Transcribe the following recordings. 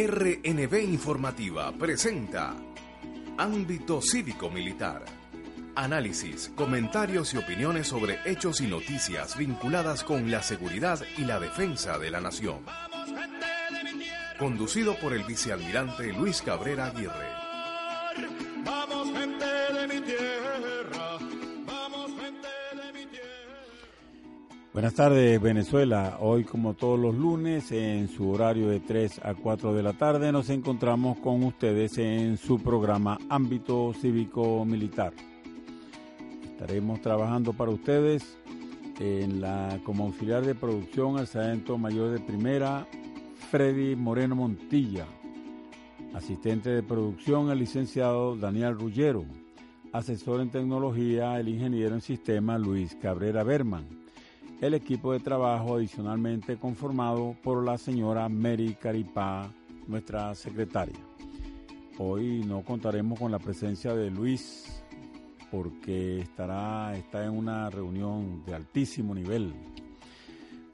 RNB Informativa presenta Ámbito Cívico Militar. Análisis, comentarios y opiniones sobre hechos y noticias vinculadas con la seguridad y la defensa de la nación. Conducido por el vicealmirante Luis Cabrera Aguirre. Buenas tardes Venezuela, hoy como todos los lunes en su horario de 3 a 4 de la tarde nos encontramos con ustedes en su programa Ámbito Cívico Militar. Estaremos trabajando para ustedes en la, como auxiliar de producción al sargento mayor de primera Freddy Moreno Montilla, asistente de producción el licenciado Daniel Rullero, asesor en tecnología el ingeniero en sistema Luis Cabrera Berman, el equipo de trabajo adicionalmente conformado por la señora Mary Caripá, nuestra secretaria. Hoy no contaremos con la presencia de Luis porque estará está en una reunión de altísimo nivel.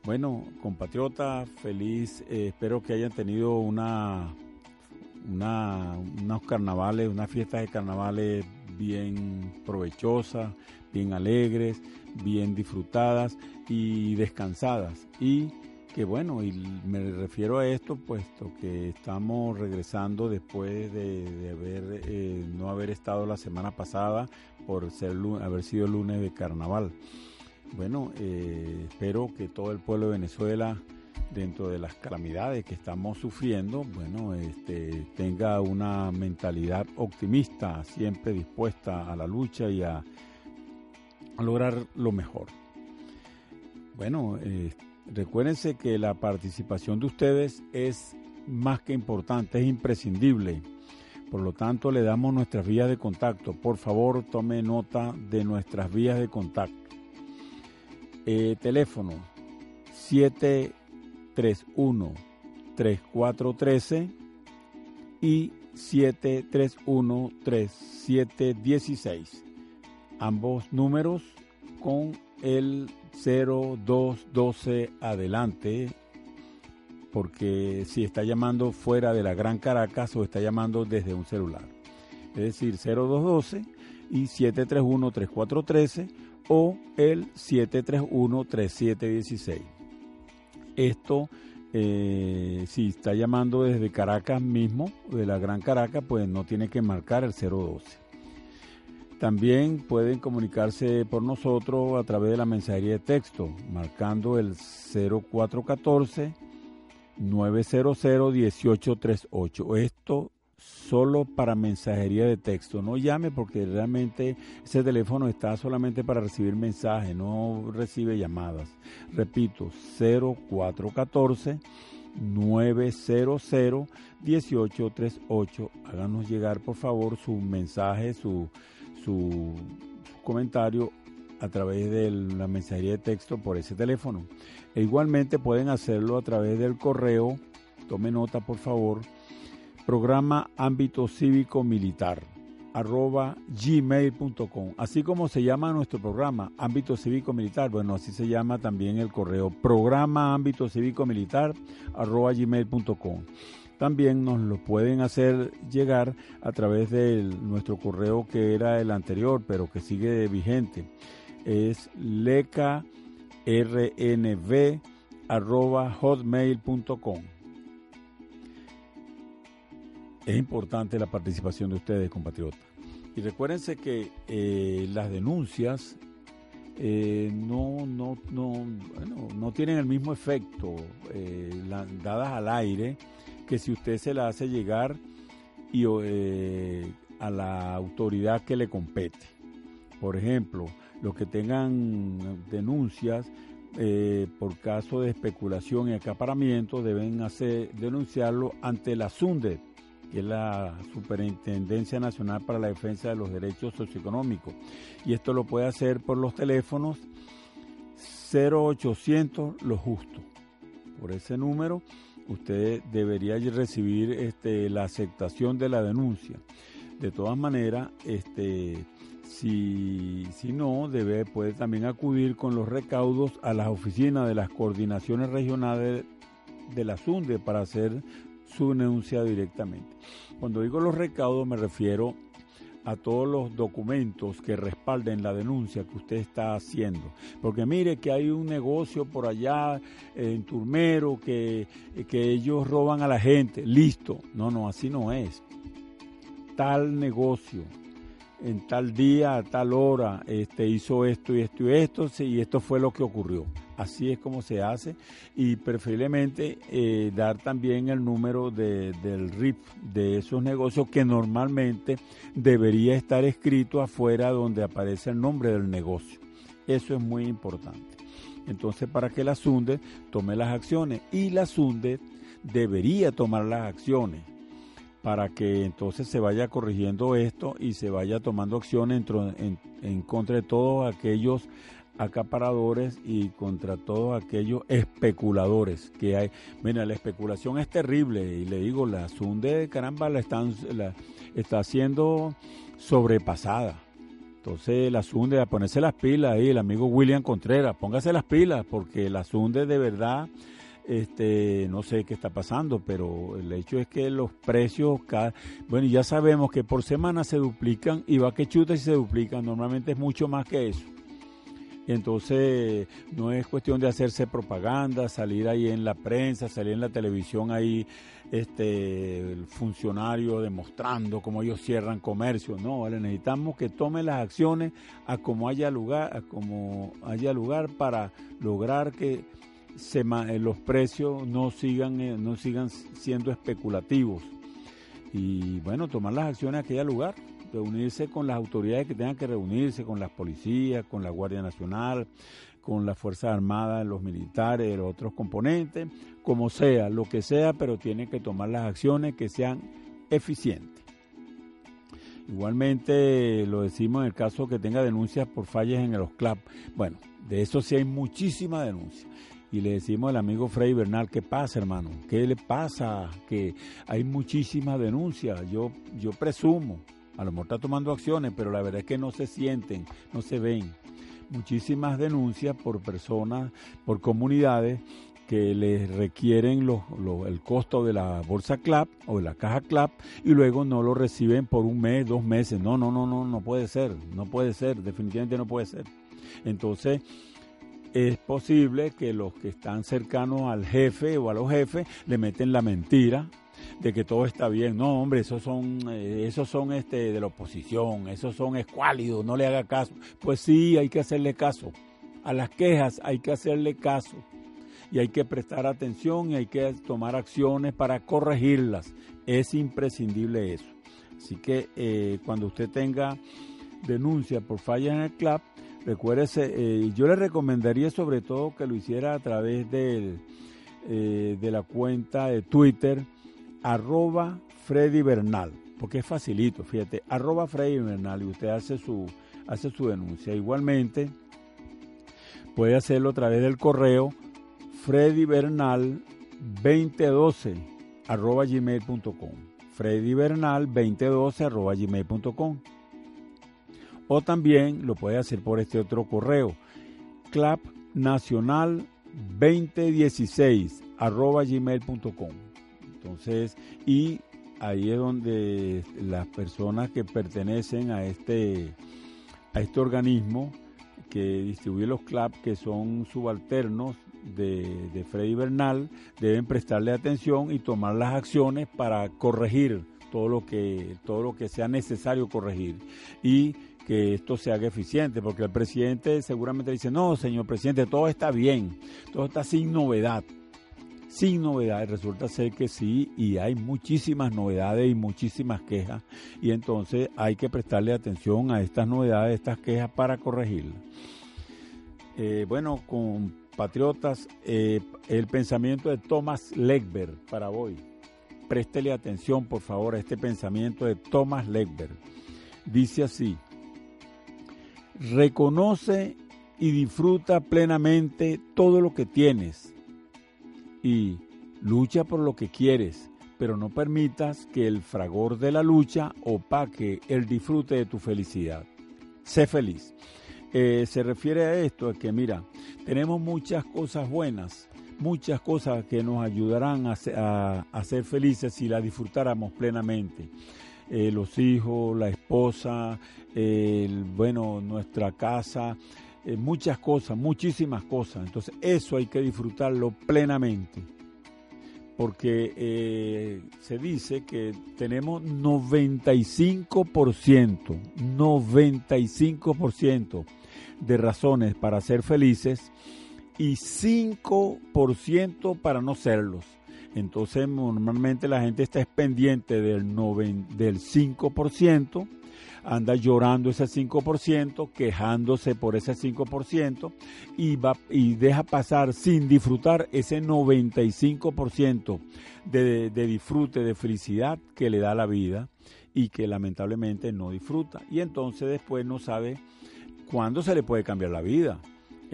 Bueno, compatriotas, feliz, eh, espero que hayan tenido una, una, unos carnavales, unas fiestas de carnavales bien provechosas, bien alegres, bien disfrutadas y descansadas. Y que bueno, y me refiero a esto puesto que estamos regresando después de, haber eh, no haber estado la semana pasada por ser haber sido lunes de carnaval. Bueno, eh, espero que todo el pueblo de Venezuela, dentro de las calamidades que estamos sufriendo, bueno, este, tenga una mentalidad optimista, siempre dispuesta a la lucha y a lograr lo mejor. Bueno, eh, recuérdense que la participación de ustedes es más que importante, es imprescindible. Por lo tanto, le damos nuestras vías de contacto. Por favor, tome nota de nuestras vías de contacto. Eh, teléfono 731-3413 y 731-3716. Ambos números con el 0212 adelante porque si está llamando fuera de la Gran Caracas o está llamando desde un celular. Es decir, 0212 y 731-3413 o el 731-3716. Esto, eh, si está llamando desde Caracas mismo, de la Gran Caracas, pues no tiene que marcar el 012. También pueden comunicarse por nosotros a través de la mensajería de texto, marcando el 0414 900 1838. Esto solo para mensajería de texto. No llame porque realmente ese teléfono está solamente para recibir mensajes, no recibe llamadas. Repito, 0414 900 1838. Háganos llegar por favor su mensaje, su, su, su comentario a través de la mensajería de texto por ese teléfono. E igualmente pueden hacerlo a través del correo, tome nota por favor, programa ámbito cívico militar arroba gmail.com así como se llama nuestro programa ámbito cívico militar bueno así se llama también el correo programa ámbito cívico militar arroba gmail.com también nos lo pueden hacer llegar a través de nuestro correo que era el anterior pero que sigue vigente es lecarnv.hotmail.com. Es importante la participación de ustedes, compatriotas. Y recuérdense que eh, las denuncias eh, no, no, no, no tienen el mismo efecto eh, dadas al aire que si usted se la hace llegar y, a la autoridad que le compete. Por ejemplo, los que tengan denuncias eh, por caso de especulación y acaparamiento deben hacer, denunciarlo ante la SUNDE, que es la Superintendencia Nacional para la Defensa de los Derechos Socioeconómicos. Y esto lo puede hacer por los teléfonos 0800 Lo Justo. Por ese número usted debería recibir este, la aceptación de la denuncia. De todas maneras, este, si, si no, debe, puede también acudir con los recaudos a las oficinas de las coordinaciones regionales de la SUNDE para hacer su denuncia directamente. Cuando digo los recaudos me refiero a todos los documentos que respalden la denuncia que usted está haciendo. Porque mire que hay un negocio por allá en Turmero que, que ellos roban a la gente. Listo. No, no, así no es. Tal negocio en tal día, a tal hora, este, hizo esto y esto y esto, y esto fue lo que ocurrió. Así es como se hace y preferiblemente eh, dar también el número de, del RIP de esos negocios que normalmente debería estar escrito afuera donde aparece el nombre del negocio. Eso es muy importante. Entonces, para que la SUNDE tome las acciones y la SUNDE debería tomar las acciones para que entonces se vaya corrigiendo esto y se vaya tomando acción en, en, contra de todos aquellos acaparadores y contra todos aquellos especuladores que hay. Mira, la especulación es terrible y le digo, la Sunde, caramba, la, están, la está siendo sobrepasada. Entonces la Sunde, a ponerse las pilas ahí, el amigo William Contreras, póngase las pilas porque la Sunde de verdad este, no sé qué está pasando, pero el hecho es que los precios, bueno, ya sabemos que por semana se duplican y va que chuta y se duplican, normalmente es mucho más que eso. Entonces no es cuestión de hacerse propaganda, salir ahí en la prensa, salir en la televisión ahí, este, el funcionario demostrando cómo ellos cierran comercio. No, vale, necesitamos que tomen las acciones a como haya lugar, a como haya lugar para lograr que se, eh, los precios no sigan, eh, no sigan siendo especulativos. Y bueno, tomar las acciones a aquel lugar, reunirse con las autoridades que tengan que reunirse, con las policías, con la Guardia Nacional, con las Fuerzas Armadas, los militares, los otros componentes, como sea, lo que sea, pero tienen que tomar las acciones que sean eficientes. Igualmente lo decimos en el caso que tenga denuncias por fallas en los CLAP. Bueno, de eso sí hay muchísima denuncia y le decimos al amigo Freddy Bernal, ¿qué pasa, hermano? ¿Qué le pasa? Que hay muchísimas denuncias. Yo, yo presumo, a lo mejor está tomando acciones, pero la verdad es que no se sienten, no se ven. Muchísimas denuncias por personas, por comunidades que les requieren el costo de la bolsa CLAP o de la caja CLAP y luego no lo reciben por un mes, dos meses. No, no, no, no, no puede ser, no puede ser, definitivamente no puede ser. Entonces, es posible que los que están cercanos al jefe o a los jefes le meten la mentira de que todo está bien. No, hombre, esos son, eh, esos son este, de la oposición, esos son escuálidos, no le haga caso. Pues sí, hay que hacerle caso. A las quejas hay que hacerle caso. Y hay que prestar atención y hay que tomar acciones para corregirlas. Es imprescindible eso. Así que eh, cuando usted tenga denuncia por falla en el club, Recuérdese, eh, yo le recomendaría sobre todo que lo hiciera a través de, eh, de la cuenta de Twitter, arroba Freddy Bernal, porque es facilito, fíjate, arroba Freddy Bernal y usted hace su, hace su denuncia. Igualmente, puede hacerlo a través del correo Freddy Bernal 2012 arroba gmail.com. Freddy Bernal 2012 arroba gmail.com o también lo puede hacer por este otro correo, clapnacional2016 arroba gmail.com. Entonces, y ahí es donde las personas que pertenecen a este, a este organismo que distribuye los CLAP, que son subalternos de, de Freddy Bernal, deben prestarle atención y tomar las acciones para corregir todo lo que, todo lo que sea necesario corregir. Y que esto se haga eficiente, porque el presidente seguramente dice, no, señor presidente, todo está bien, todo está sin novedad, sin novedad, resulta ser que sí, y hay muchísimas novedades y muchísimas quejas, y entonces hay que prestarle atención a estas novedades, estas quejas para corregirlas. Eh, bueno, compatriotas, eh, el pensamiento de Thomas Legberg para hoy. Préstele atención, por favor, a este pensamiento de Thomas Legberg. Dice así, reconoce y disfruta plenamente todo lo que tienes y lucha por lo que quieres, pero no permitas que el fragor de la lucha opaque el disfrute de tu felicidad. Sé feliz. Eh, se refiere a esto, que mira, tenemos muchas cosas buenas, muchas cosas que nos ayudarán a, ser felices si la disfrutáramos plenamente. Eh, los hijos, la esposa, bueno, nuestra casa, eh, muchas cosas, muchísimas cosas. Entonces eso hay que disfrutarlo plenamente. Porque eh, se dice que tenemos 95%, 95% de razones para ser felices y 5% para no serlos. Entonces normalmente la gente está pendiente del, del 5%, anda llorando ese 5%, quejándose por ese 5% y, va, y deja pasar sin disfrutar ese 95% de, de disfrute, de felicidad que le da la vida y que lamentablemente no disfruta. Y entonces después no sabe cuándo se le puede cambiar la vida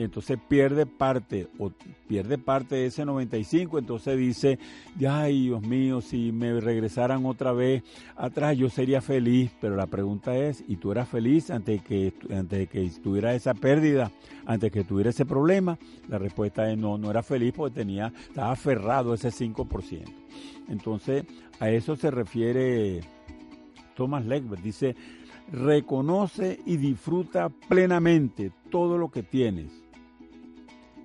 entonces pierde parte o pierde parte de ese 95, entonces dice, ay Dios mío, si me regresaran otra vez atrás yo sería feliz, pero la pregunta es, ¿y tú eras feliz antes de que, antes de que tuviera esa pérdida, antes de que tuviera ese problema? La respuesta es no, no era feliz porque tenía, estaba aferrado a ese 5%. Entonces a eso se refiere Thomas Legbert, dice, reconoce y disfruta plenamente todo lo que tienes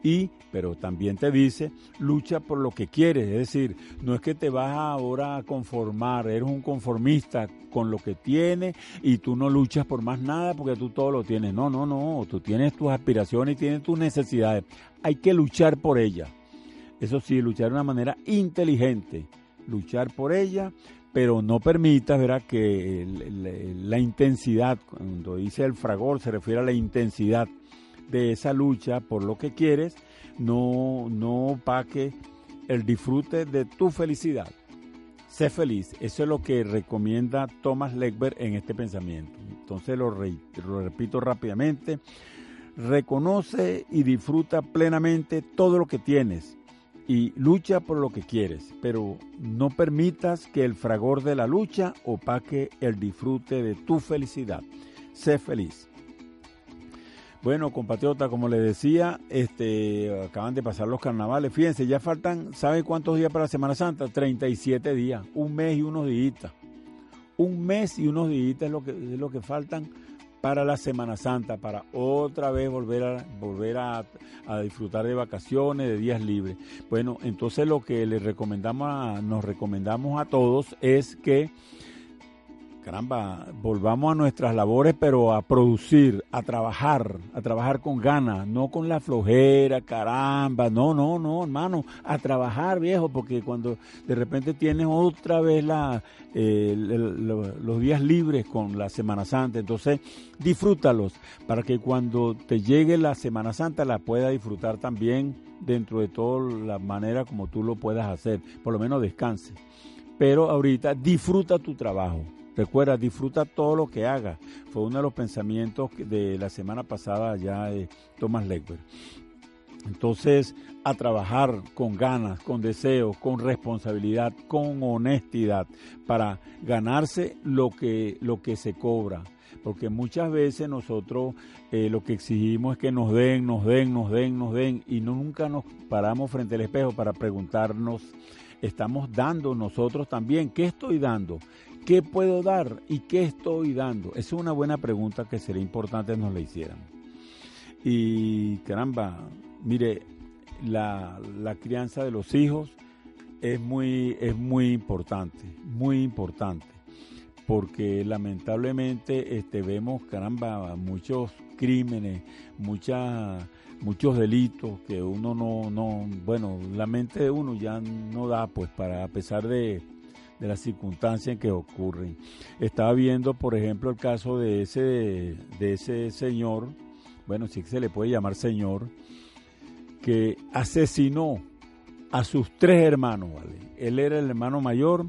y, pero también te dice, lucha por lo que quieres, es decir, no es que te vas ahora a conformar, eres un conformista con lo que tienes y tú no luchas por más nada porque tú todo lo tienes. No, no, no, tú tienes tus aspiraciones y tienes tus necesidades. Hay que luchar por ellas. Eso sí, luchar de una manera inteligente, luchar por ella, pero no permitas, verá, que la intensidad, cuando dice el fragor, se refiere a la intensidad de esa lucha por lo que quieres, no, no opaque el disfrute de tu felicidad. Sé feliz, eso es lo que recomienda Thomas Legbert en este pensamiento. Entonces lo, lo repito rápidamente, reconoce y disfruta plenamente todo lo que tienes y lucha por lo que quieres, pero no permitas que el fragor de la lucha opaque el disfrute de tu felicidad. Sé feliz. Bueno, compatriota, como les decía, este, acaban de pasar los carnavales. Fíjense, ya faltan, ¿sabe cuántos días para la Semana Santa? 37 días, un mes y unos días. Un mes y unos días es lo que, es lo que faltan para la Semana Santa, para otra vez volver a volver a, a, disfrutar de vacaciones, de días libres. Bueno, entonces lo que les recomendamos a, nos recomendamos a todos es que caramba, volvamos a nuestras labores, pero a producir, a trabajar, a trabajar con ganas, no con la flojera, caramba, no, no, no, hermano, a trabajar, viejo, porque cuando de repente tienes otra vez eh, los días libres con la Semana Santa, entonces disfrútalos para que cuando te llegue la Semana Santa la puedas disfrutar también dentro de toda la manera como tú lo puedas hacer, por lo menos descanse. Pero ahorita disfruta tu trabajo Recuerda, disfruta todo lo que haga. Fue uno de los pensamientos de la semana pasada ya de Thomas Legbert. Entonces, a trabajar con ganas, con deseo, con responsabilidad, con honestidad, para ganarse lo que, lo que se cobra. Porque muchas veces nosotros eh, lo que exigimos es que nos den, nos den, nos den, nos den, y nunca nos paramos frente al espejo para preguntarnos, ¿estamos dando nosotros también? ¿Qué estoy dando? ¿Qué puedo dar y qué estoy dando? Esa es una buena pregunta que sería importante nos la hicieran. Y caramba, mire, la, crianza de los hijos es muy, es muy importante, muy importante, porque lamentablemente este, vemos, caramba, muchos crímenes, muchas muchos delitos que uno no, no, bueno, la mente de uno ya no da, pues, para, a pesar de, de las circunstancias en que ocurren. Estaba viendo, por ejemplo, el caso de ese, de ese señor, bueno, sí que se le puede llamar señor, que asesinó a sus tres hermanos, ¿vale? Él era el hermano mayor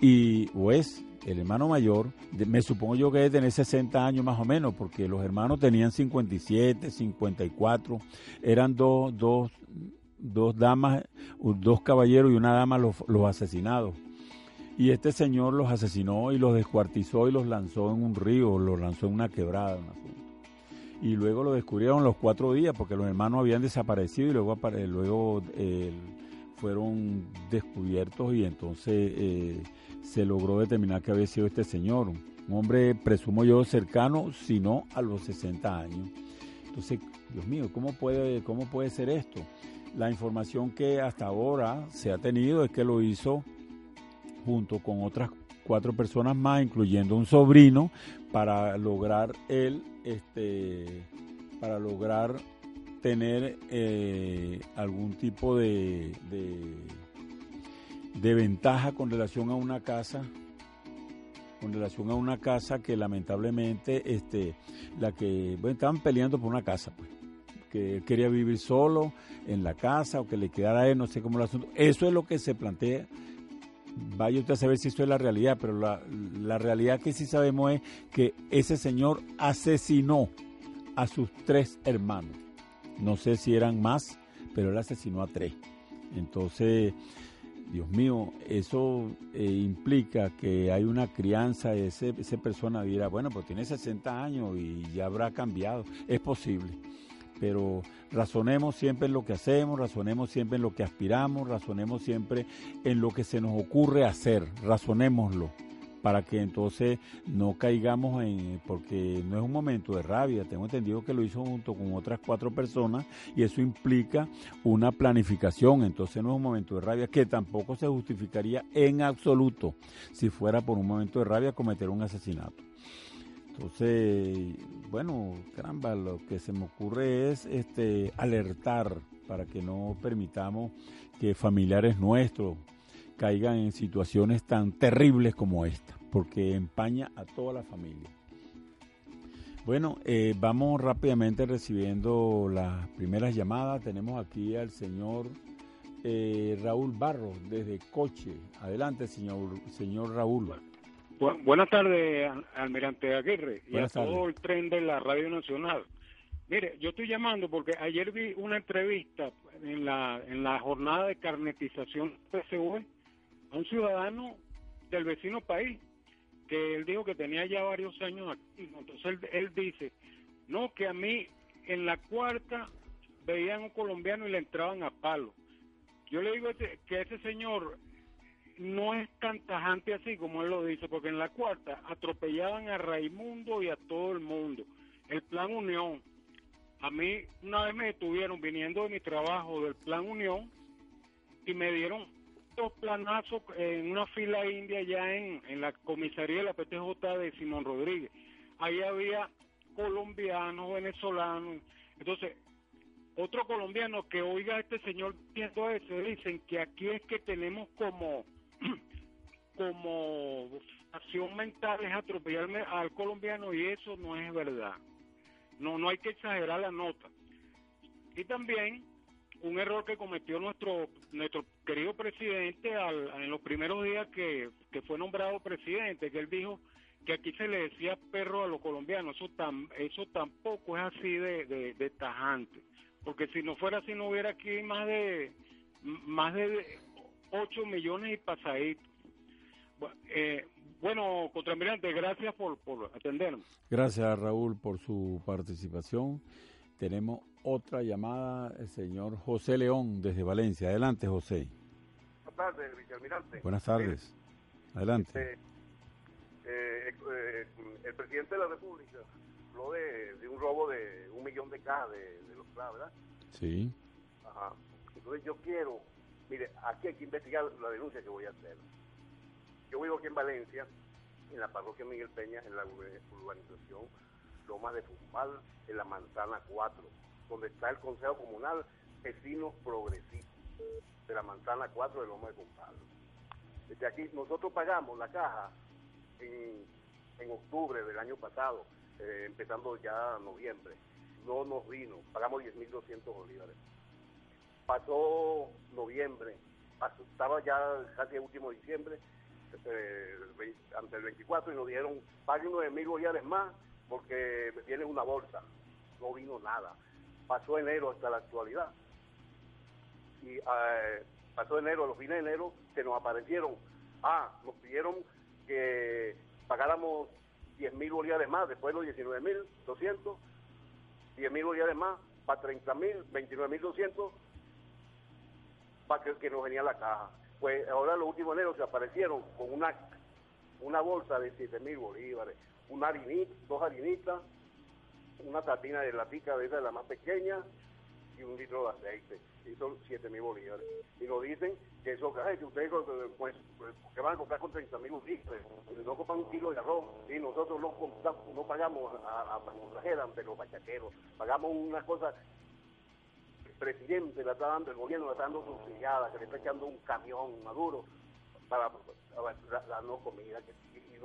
y, o es el hermano mayor, me supongo yo que debe tener 60 años más o menos, porque los hermanos tenían 57, 54, eran dos, dos, dos damas, dos caballeros y una dama los, los asesinados. Y este señor los asesinó y los descuartizó y los lanzó en un río, los lanzó en una quebrada. y luego lo descubrieron los cuatro días porque los hermanos habían desaparecido y luego, luego fueron descubiertos y entonces eh, se logró determinar que había sido este señor, un hombre, presumo yo, cercano, si no a los 60 años. Entonces, Dios mío, ¿cómo puede, cómo puede ser esto? La información que hasta ahora se ha tenido es que lo hizo junto con otras cuatro personas más, incluyendo un sobrino, para lograr él, este, para lograr tener eh, algún tipo de, de, ventaja con relación a una casa con relación a una casa que lamentablemente este la que bueno, estaban peleando por una casa pues que quería vivir solo en la casa o que le quedara a él no sé cómo el asunto. Eso es lo que se plantea vaya usted a saber si esto es la realidad pero la, la realidad que sí sabemos es que ese señor asesinó a sus tres hermanos no sé si eran más, pero él asesinó a tres. Entonces, Dios mío, eso eh, implica que hay una crianza, ese, esa persona dirá, bueno, pues tiene 60 años y ya habrá cambiado. Es posible, pero razonemos siempre en lo que hacemos, razonemos siempre en lo que aspiramos, razonemos siempre en lo que se nos ocurre hacer, razonémoslo para que entonces no caigamos en, porque no es un momento de rabia, tengo entendido que lo hizo junto con otras cuatro personas y eso implica una planificación, entonces no es un momento de rabia que tampoco se justificaría en absoluto si fuera por un momento de rabia cometer un asesinato. Entonces, bueno, caramba, lo que se me ocurre es este alertar para que no permitamos que familiares nuestros, caigan en situaciones tan terribles como esta, porque empaña a toda la familia. Bueno, eh, vamos rápidamente recibiendo las primeras llamadas. Tenemos aquí al señor eh, Raúl Barro desde Coche. Adelante, señor, señor Raúl. Buenas tardes, almirante Aguirre, y a todo el tren de la Radio Nacional. Mire, yo estoy llamando porque ayer vi una entrevista en la, en la jornada de carnetización PSV a un ciudadano del vecino país, que él dijo que tenía ya varios años aquí. Entonces él, dice, no, que a mí en la cuarta veían a un colombiano y le entraban a palo. Yo le digo que ese señor no es tan tajante así como él lo dice, porque en la cuarta atropellaban a Raimundo y a todo el mundo. El Plan Unión, a mí una vez me detuvieron viniendo de mi trabajo del Plan Unión y me dieron planazos en una fila india ya en, en la comisaría de la PTJ de Simón Rodríguez. Ahí había colombianos, venezolanos. Entonces, otro colombiano que oiga a este señor diciendo eso, dicen que aquí es que tenemos como, como acción mental es atropellarme al colombiano y eso no es verdad. No, no hay que exagerar la nota. Y también un error que cometió nuestro nuestro querido presidente al, en los primeros días que, fue nombrado presidente, que él dijo que aquí se le decía perro a los colombianos. Eso, tam, eso tampoco es así de, de, tajante, porque si no fuera así no hubiera aquí más de más de 8 millones y pasaditos. Eh, bueno, contramirante, gracias por, por atendernos. Gracias, Raúl, por su participación. Tenemos otra llamada, el señor José León desde Valencia. Adelante, José. Buenas tardes, vicealmirante. Buenas tardes. Adelante. Este, eh, eh, el presidente de la República habló de, un robo de un millón de cajas de, los CLA, ¿verdad? Sí. Ajá. Entonces yo quiero, mire, aquí hay que investigar la denuncia que voy a hacer. Yo vivo aquí en Valencia, en la parroquia Miguel Peña, en la urbanización Lomas de Fumbal, en la Manzana 4, donde está el Consejo Comunal Vecinos Progresistas de la Manzana 4 de Lomas de Fumbal. Desde aquí nosotros pagamos la caja en, en octubre del año pasado, eh, empezando ya noviembre. No nos vino, pagamos 10.200 bolívares. Pasó noviembre, estaba ya casi el último diciembre, eh, ante el 24 y nos dieron paguen 9.000 bolívares más porque viene una bolsa, no vino nada. Pasó enero hasta la actualidad. Y eh, pasó enero, los fines de enero, se nos aparecieron. Ah, nos pidieron que pagáramos 10 mil bolívares más, después los 19 mil 200, 10 mil bolívares más para 30 mil, 29 mil 200 para que, nos venía la caja. Pues ahora los últimos enero se aparecieron con una, una bolsa de 7 mil bolívares, una harinita, dos harinitas, una tatina de latica de esa de la más pequeña y un litro de aceite. Y son 7 mil bolívares. Y nos dicen que eso, que ustedes pues, pues, que van a comprar con 30 mil bolívares, no compran un kilo de arroz, y nosotros no, no pagamos a, a, ante los bachaqueros, pagamos una cosa presidente la está dando, el gobierno la está dando subsidiada, que le está echando un camión maduro para, darnos comida. y,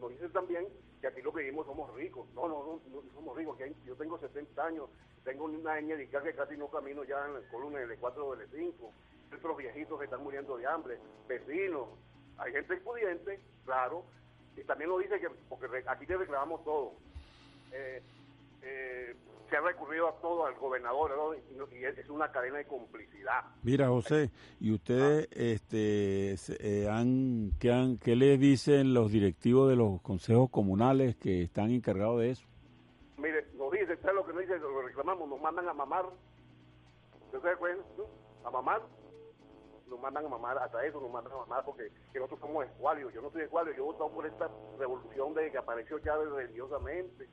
nos, dicen también que aquí lo que vivimos somos ricos. No, no, no, somos ricos. Que yo tengo 70 años, tengo una niña de que casi no camino ya en el columna del 4 o del 5. Otros viejitos que están muriendo de hambre, vecinos. Hay gente pudiente, claro. Y también nos dice que, porque aquí te reclamamos todo. Eh, eh, se ha recurrido a todo al gobernador y, es una cadena de complicidad. Mira, José, ¿y ustedes ah. este, eh, han, qué, han, qué le dicen los directivos de los consejos comunales que están encargados de eso? Mire, nos dice, ¿sabes lo que nos dice? Lo reclamamos, nos mandan a mamar. ¿Ustedes acuerdan? A mamar. Nos mandan a mamar, hasta eso nos mandan a mamar porque nosotros somos escualios. Yo no soy escualio, yo he votado por esta revolución de que apareció Chávez religiosamente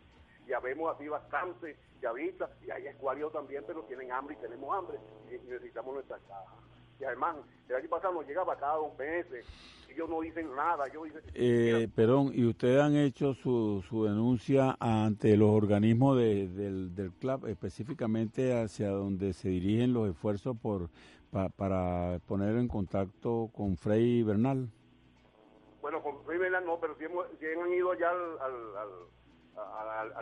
ya vemos así bastante chavistas y hay escualios también, pero tienen hambre y tenemos hambre y, necesitamos nuestra caja. Y además, el año pasado nos llegaba cada dos meses, ellos no dicen nada. Yo eh, perdón, ¿y ustedes han hecho su, su denuncia ante los organismos del, del club, específicamente hacia donde se dirigen los esfuerzos por para poner en contacto con Frei Bernal? Bueno, con Frei Bernal no, pero sí, han ido ya al al,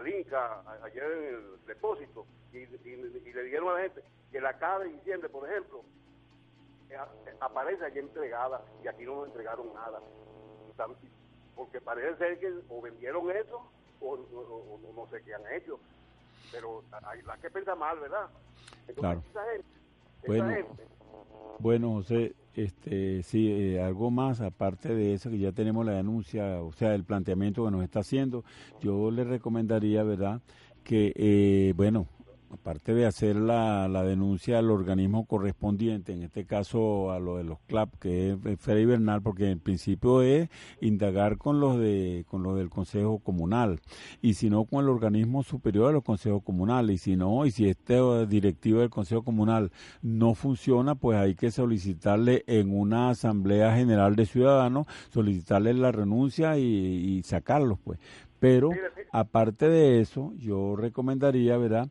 Inca ayer en el depósito y, le dijeron a la gente que la cada de diciembre, por ejemplo, eh, aparece allí entregada y aquí no nos entregaron nada. Porque parece ser que o vendieron eso o, no sé qué han hecho. Pero hay la que piensa mal, ¿verdad? Entonces, esa gente, bueno, gente, bueno, José, este, sí, eh, algo más aparte de eso que ya tenemos la denuncia, o sea, el planteamiento que nos está haciendo, yo le recomendaría, ¿verdad? Que, eh, bueno, aparte de hacer la, la, denuncia al organismo correspondiente, en este caso a lo de los CLAP, que es Fede Bernal, porque en principio es indagar con los de con los del Consejo Comunal, y si no con el organismo superior a los consejos comunales, y si no, y si este directivo del Consejo Comunal no funciona, pues hay que solicitarle en una asamblea general de ciudadanos, solicitarle la renuncia y, y sacarlos, pues. Pero aparte de eso, yo recomendaría, ¿verdad?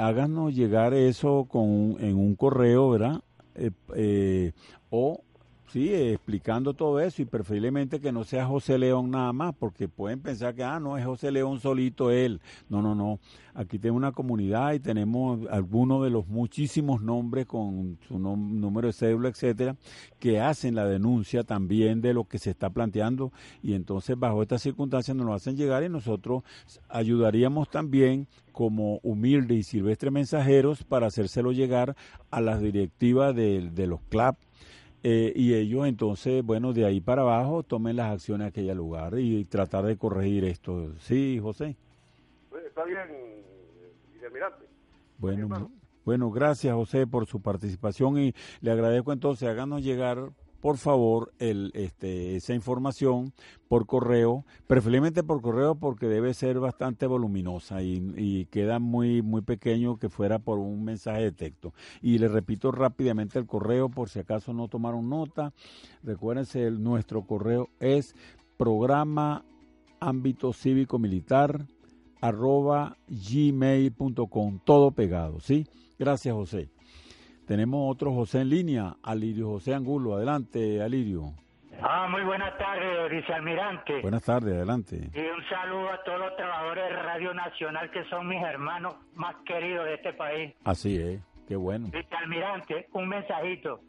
Háganos llegar eso con en un correo, ¿verdad? Eh, eh, o sí, explicando todo eso y preferiblemente que no sea José León nada más, porque pueden pensar que, ah, no, es José León solito él. No, no, no. Aquí tenemos una comunidad y tenemos algunos de los muchísimos nombres con su número de cédula, etcétera, que hacen la denuncia también de lo que se está planteando y entonces bajo estas circunstancias nos lo hacen llegar y nosotros ayudaríamos también como humilde y silvestre mensajeros para hacérselo llegar a las directivas de, de los CLAP eh, y ellos entonces, bueno, de ahí para abajo tomen las acciones a aquel lugar y tratar de corregir esto. Sí, José. Pues, está bien, almirante. Bueno, bueno, gracias José por su participación y le agradezco entonces, háganos llegar por favor el, este, esa información por correo, preferiblemente por correo porque debe ser bastante voluminosa y, queda muy, muy pequeño que fuera por un mensaje de texto. Y le repito rápidamente el correo por si acaso no tomaron nota. Recuérdense, nuestro correo es programa ámbito cívico militar arroba gmail.com, todo pegado, ¿sí? Gracias, José. Tenemos otro José en línea, Alirio José Angulo. Adelante, Alirio. Ah, muy buenas tardes, vicealmirante. Buenas tardes, adelante. Y un saludo a todos los trabajadores de Radio Nacional que son mis hermanos más queridos de este país. Así es, qué bueno. Vicealmirante, un mensajito.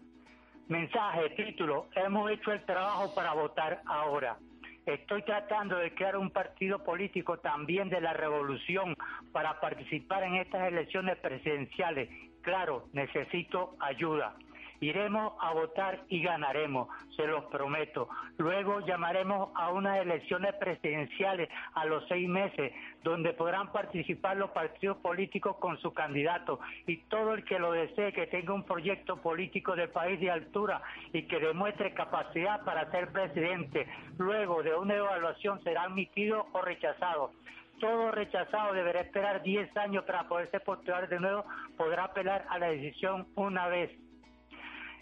Mensaje, título, hemos hecho el trabajo para votar ahora. Estoy tratando de crear un partido político también de la revolución para participar en estas elecciones presidenciales Claro, necesito ayuda. Iremos a votar y ganaremos, se los prometo. Luego llamaremos a unas elecciones presidenciales a los seis meses, donde podrán participar los partidos políticos con su candidato y todo el que lo desee, que tenga un proyecto político de país de altura y que demuestre capacidad para ser presidente. Luego de una evaluación será admitido o rechazado todo rechazado deberá esperar 10 años para poderse postular de nuevo, podrá apelar a la decisión una vez.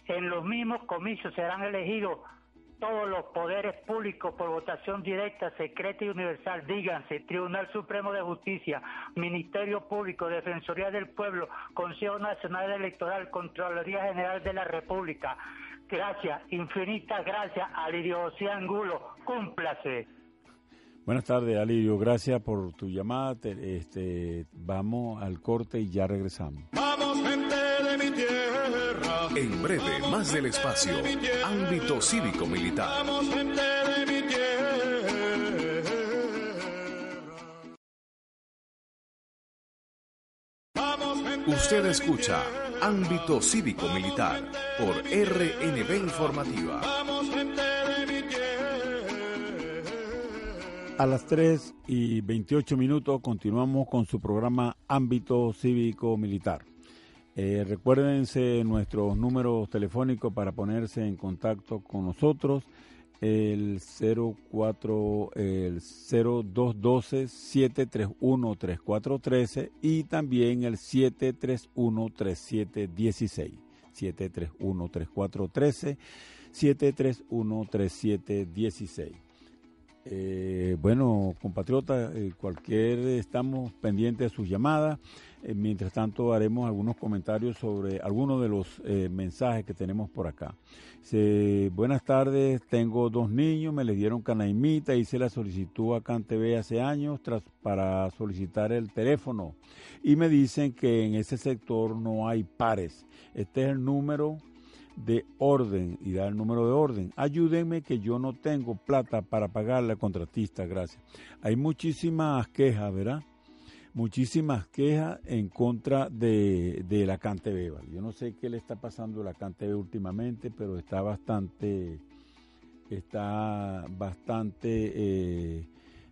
En los mismos comicios serán elegidos todos los poderes públicos por votación directa, secreta y universal, díganse, Tribunal Supremo de Justicia, Ministerio Público, Defensoría del Pueblo, Consejo Nacional Electoral, Contraloría General de la República. Gracias, infinitas gracias a Lidio Angulo. Cúmplase. Buenas tardes, Alirio. Gracias por tu llamada. Este, vamos al corte y ya regresamos. Vamos, gente de mi tierra. En breve, más del espacio. Ámbito cívico-militar. Vamos, gente de mi tierra. Vamos, gente Usted escucha. Ámbito cívico-militar por RNB Informativa. Vamos, gente A las 3 y 28 minutos continuamos con su programa Ámbito Cívico Militar. Eh, recuérdense nuestros números telefónicos para ponerse en contacto con nosotros. El 04, el 0212 731 3413 y también el 731 3716. 731 3413 731 3716. Eh, bueno, compatriota, eh, cualquier estamos pendientes de sus llamadas. Eh, mientras tanto, haremos algunos comentarios sobre algunos de los eh, mensajes que tenemos por acá. Buenas tardes, tengo dos niños, me les dieron canaimita, hice la solicitud a CanTV hace años tras, para solicitar el teléfono y me dicen que en ese sector no hay pares. Este es el número de orden y da el número de orden. Ayúdenme que yo no tengo plata para pagarle al contratista, gracias. Hay muchísimas quejas, ¿verdad? Muchísimas quejas en contra de, de la. ¿vale? Yo no sé qué le está pasando a la CanTV últimamente, pero está bastante, está bastante eh,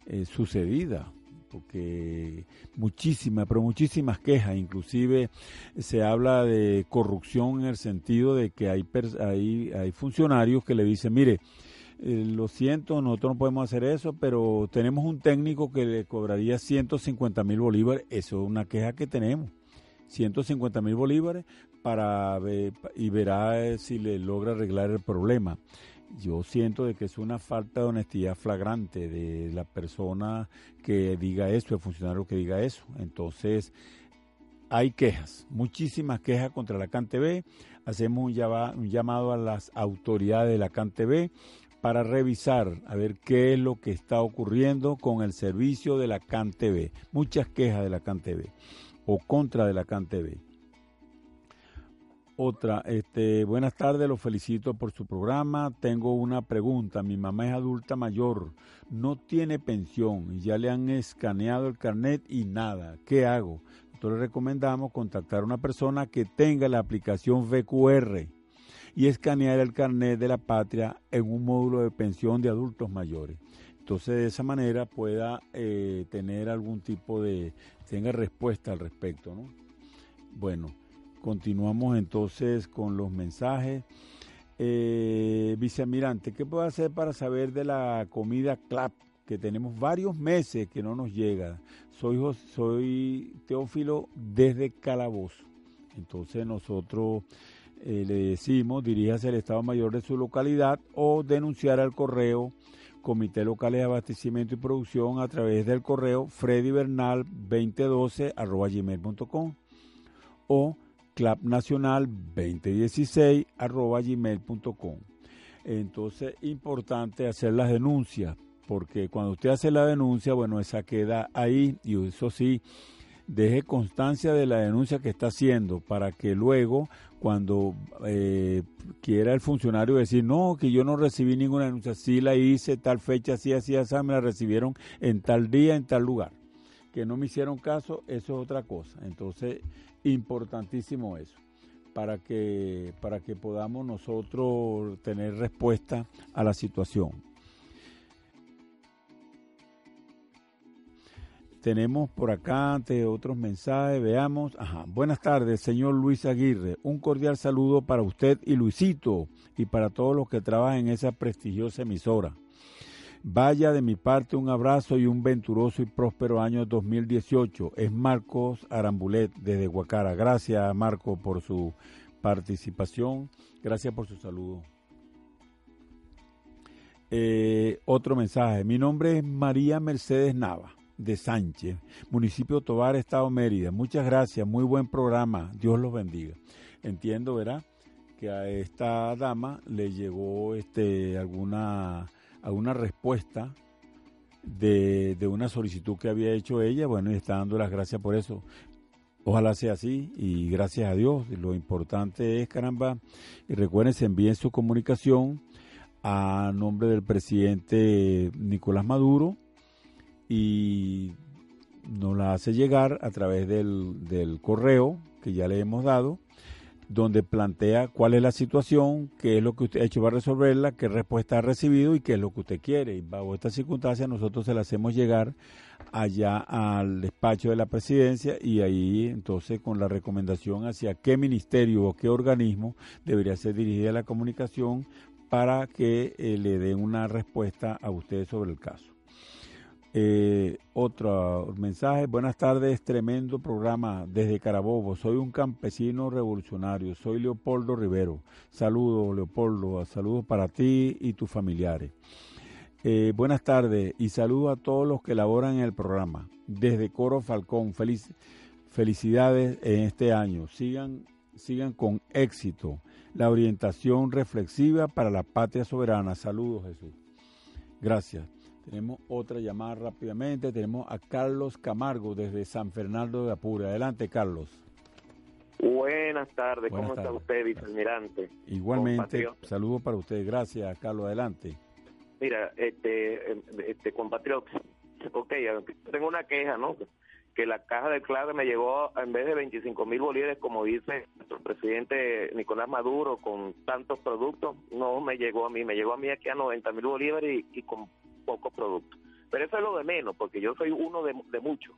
eh, sucedida porque muchísimas, pero muchísimas quejas, inclusive se habla de corrupción en el sentido de que hay, hay, funcionarios que le dicen, mire, eh, lo siento, nosotros no podemos hacer eso, pero tenemos un técnico que le cobraría 150 mil bolívares, eso es una queja que tenemos. 150 mil bolívares para y verá si le logra arreglar el problema yo siento de que es una falta de honestidad flagrante de la persona que diga eso, el funcionario que diga eso. Entonces, hay quejas, muchísimas quejas contra la CanTV. Hacemos un, un llamado a las autoridades de la CanTV para revisar a ver qué es lo que está ocurriendo con el servicio de la CanTV. Muchas quejas de la CanTV o contra de la CanTV. Otra, este, buenas tardes, los felicito por su programa. Tengo una pregunta. Mi mamá es adulta mayor, no tiene pensión y ya le han escaneado el carnet y nada. ¿Qué hago? Nosotros le recomendamos contactar a una persona que tenga la aplicación VQR y escanear el carnet de la patria en un módulo de pensión de adultos mayores. Entonces de esa manera pueda eh, tener algún tipo de, tenga respuesta al respecto, ¿no? Bueno. Continuamos entonces con los mensajes. Eh, vicealmirante, ¿qué puedo hacer para saber de la comida CLAP? Que tenemos varios meses que no nos llega. Soy, soy Teófilo desde Calabozo. Entonces nosotros eh, le decimos, diríjase al Estado Mayor de su localidad o denunciar al correo Comité Local de Abastecimiento y Producción a través del correo freddybernal2012 arroba gmail.com o clubnacional 2016 arroba gmail.com. Entonces, importante hacer las denuncias, porque cuando usted hace la denuncia, bueno, esa queda ahí y eso sí, deje constancia de la denuncia que está haciendo para que luego, cuando eh, quiera el funcionario decir, no, que yo no recibí ninguna denuncia, sí la hice, tal fecha, así, así, así, me la recibieron en tal día, en tal lugar. Que no me hicieron caso, eso es otra cosa. Entonces, importantísimo eso. para que, para que podamos nosotros tener respuesta a la situación. Tenemos por acá ante otros mensajes, veamos. Ajá. Buenas tardes, señor Luis Aguirre. Un cordial saludo para usted y Luisito y para todos los que trabajan en esa prestigiosa emisora. Vaya de mi parte un abrazo y un venturoso y próspero año 2018. Es Marcos Arambulet desde Guacara. Gracias Marco por su participación. Gracias por su saludo. Eh, otro mensaje. Mi nombre es María Mercedes Nava de Sánchez, municipio Tobar, Estado Mérida. Muchas gracias, muy buen programa. Dios los bendiga. Entiendo, ¿verdad? Que a esta dama le llegó este alguna a una respuesta de, de, una solicitud que había hecho ella, bueno, y está dando las gracias por eso. Ojalá sea así y gracias a Dios. Lo importante es, caramba, y recuerden, envíen su comunicación a nombre del presidente Nicolás Maduro y nos la hace llegar a través del, del correo que ya le hemos dado donde plantea cuál es la situación, qué es lo que usted ha hecho para resolverla, qué respuesta ha recibido y qué es lo que usted quiere. Y bajo esta circunstancia nosotros se la hacemos llegar allá al despacho de la presidencia y ahí entonces con la recomendación hacia qué ministerio o qué organismo debería ser dirigida la comunicación para que eh, le den una respuesta a usted sobre el caso. Eh, otro mensaje, buenas tardes, tremendo programa desde Carabobo. Soy un campesino revolucionario, soy Leopoldo Rivero. Saludos, Leopoldo, saludos para ti y tus familiares. Eh, buenas tardes y saludo a todos los que laboran en el programa. Desde Coro Falcón, feliz, felicidades en este año. Sigan, sigan con éxito la orientación reflexiva para la patria soberana. Saludos, Jesús. Gracias. Tenemos otra llamada rápidamente. Tenemos a Carlos Camargo desde San Fernando de Apure. Adelante, Carlos. Buenas tardes. ¿Cómo está usted, vicealmirante? Igualmente. Saludos para usted. Gracias, Carlos. Adelante. Mira, este, este compatriota, ok, tengo una queja, ¿no? Que la caja de clave me llegó en vez de 25 mil bolívares, como dice nuestro presidente Nicolás Maduro, con tantos productos, no me llegó a mí, me llegó a mí aquí a 90 mil bolívares y, y con pocos productos. Pero eso es lo de menos, porque yo soy uno de, muchos.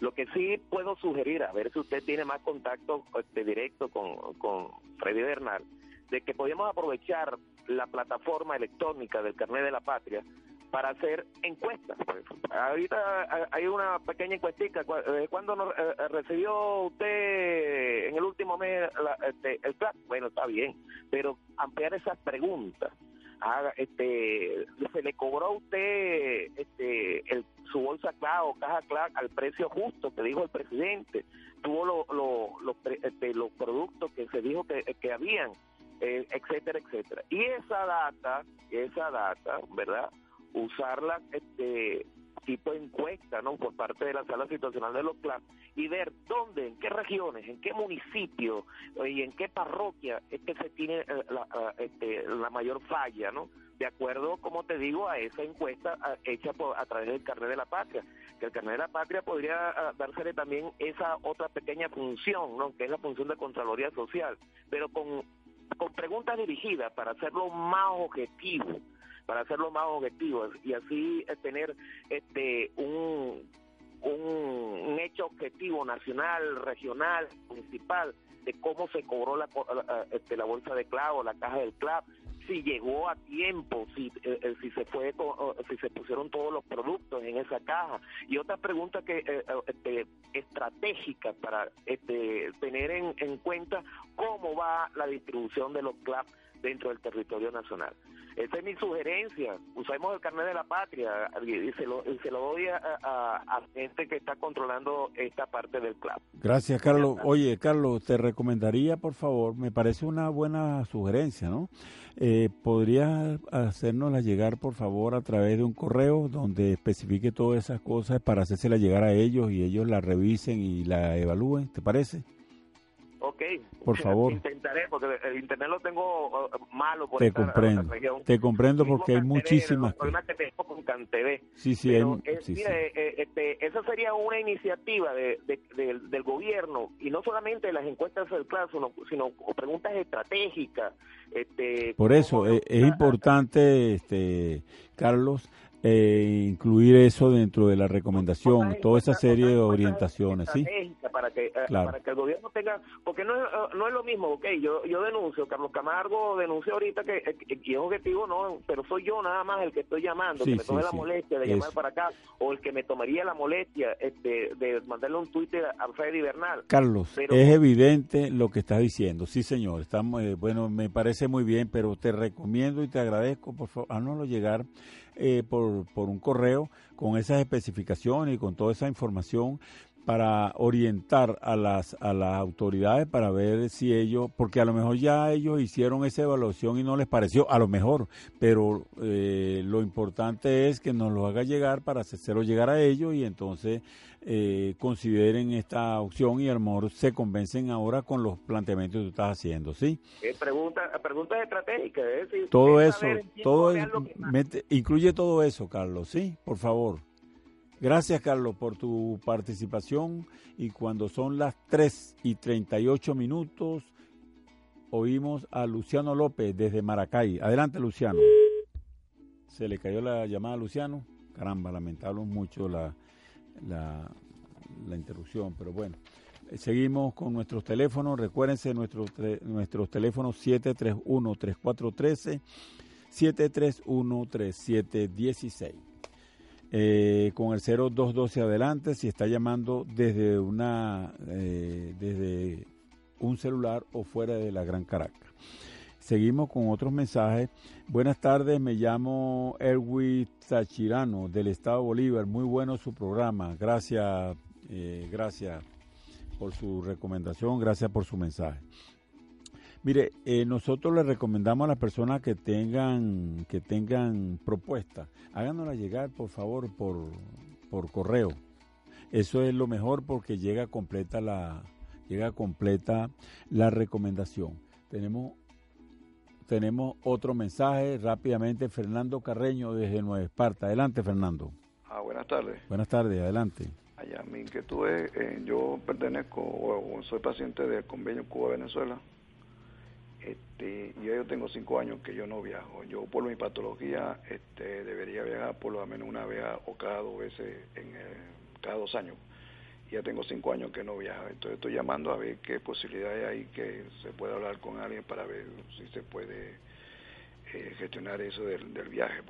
Lo que sí puedo sugerir, a ver si usted tiene más contacto este, directo con, con Freddy Bernal, de que podemos aprovechar la plataforma electrónica del Carnet de la Patria para hacer encuestas. Ahorita hay una pequeña encuestica. Eh, ¿Cuándo eh, eh, recibió usted en el último mes este, el plan? Bueno, está bien, pero ampliar esas preguntas haga, este, se le cobró a usted este, el, su bolsa clave o caja clave al precio justo que dijo el presidente, tuvo lo, este, los productos que se dijo que, que habían, eh, etcétera, etcétera. Y esa data, esa data, ¿verdad? Usarla este, tipo de encuesta, ¿no? Por parte de la sala situacional de los CLAP y ver dónde, en qué regiones, en qué municipio eh, y en qué parroquia es que se tiene eh, la, este, la mayor falla, ¿no? De acuerdo, como te digo, a esa encuesta hecha por, a través del carnet de la patria, que el carnet de la patria podría dársele también esa otra pequeña función, ¿no? Que es la función de Contraloría Social, pero con, con preguntas dirigidas para hacerlo más objetivo para hacerlo más objetivos y así eh, tener este un, un, hecho objetivo nacional, regional, municipal de cómo se cobró la, este, la bolsa de clavo, la caja del clavo, si llegó a tiempo, si, eh, eh, si se fue, si se pusieron todos los productos en esa caja. Y otra pregunta que este, estratégica para este, tener en, en cuenta cómo va la distribución de los CLAP dentro del territorio nacional. Esa es mi sugerencia. Usemos el carnet de la patria y se lo, lo doy a, a, gente que está controlando esta parte del club. Gracias, Carlos. Oye, Carlos, te recomendaría, por favor, me parece una buena sugerencia, ¿no? Eh, ¿Podrías hacérnosla llegar, por favor, a través de un correo donde especifique todas esas cosas para hacérsela llegar a ellos y ellos la revisen y la evalúen? ¿Te parece? Ok. Por favor. Intentaré, porque el internet lo tengo uh, malo. Por te comprendo. Te comprendo porque hay muchísimas. Sí, sí, Pero, hay, sí, mire, eh, este, esa sería una iniciativa de, del gobierno y no solamente las encuestas del claro, sino, preguntas estratégicas. Este, por eso es, es importante, este, Carlos, eh, incluir eso dentro de la recomendación, toda esa serie de orientaciones, ¿sí? Para que, eh, para que el gobierno tenga, porque no es, eh, no es lo mismo, ok, yo, yo denuncio, Carlos Camargo denunció ahorita que, que, es objetivo, no, pero soy yo nada más el que estoy llamando, que me tome la molestia de llamar para acá, o el que me tomaría la molestia este, de mandarle un Twitter a Freddy Bernal. Carlos, es evidente lo que estás diciendo, sí señor, estamos, bueno, me parece muy bien, pero te recomiendo y te agradezco, por favor, a no lo llegar eh, por, por un correo con esas especificaciones y con toda esa información para orientar a las, a las autoridades para ver si ellos, porque a lo mejor ya ellos hicieron esa evaluación y no les pareció, a lo mejor, pero eh, lo importante es que nos lo haga llegar para hacerlo llegar a ellos y entonces eh, consideren esta opción y a lo mejor se convencen ahora con los planteamientos que tú estás haciendo, ¿sí? Eh, pregunta, preguntas estratégicas, todo eso, todo incluye todo eso, Carlos, ¿sí? Por favor. Gracias, Carlos, por tu participación. Y cuando son las 3 y 38 minutos, oímos a Luciano López desde Maracay. Adelante, Luciano. Se le cayó la llamada a Luciano. Caramba, lamentable mucho la, la, interrupción, pero bueno. Seguimos con nuestros teléfonos. Recuérdense nuestros, nuestros teléfonos 731-3413, 731-3716 eh, con el 0212 adelante si está llamando desde una eh, desde un celular o fuera de la Gran Caracas. Seguimos con otros mensajes. Buenas tardes, me llamo Erwin Zachirano del Estado Bolívar. Muy bueno su programa. Gracias, eh, gracias por su recomendación, gracias por su mensaje. Mire, eh, nosotros le recomendamos a las personas que tengan que tengan propuestas, háganosla llegar por favor por, por correo. Eso es lo mejor porque llega completa la llega completa la recomendación. Tenemos tenemos otro mensaje rápidamente Fernando Carreño desde Nueva Esparta. Adelante, Fernando. Ah, buenas tardes. Buenas tardes, adelante. Allá, mi inquietud es, eh, yo pertenezco o soy paciente del convenio Cuba-Venezuela este, yo tengo cinco años que yo no viajo. Yo por mi patología este, debería viajar por lo menos una vez o cada dos veces, en cada dos años. Ya tengo cinco años que no viajo. Entonces estoy llamando a ver qué posibilidades hay que se pueda hablar con alguien para ver si se puede eh, gestionar eso del, viaje.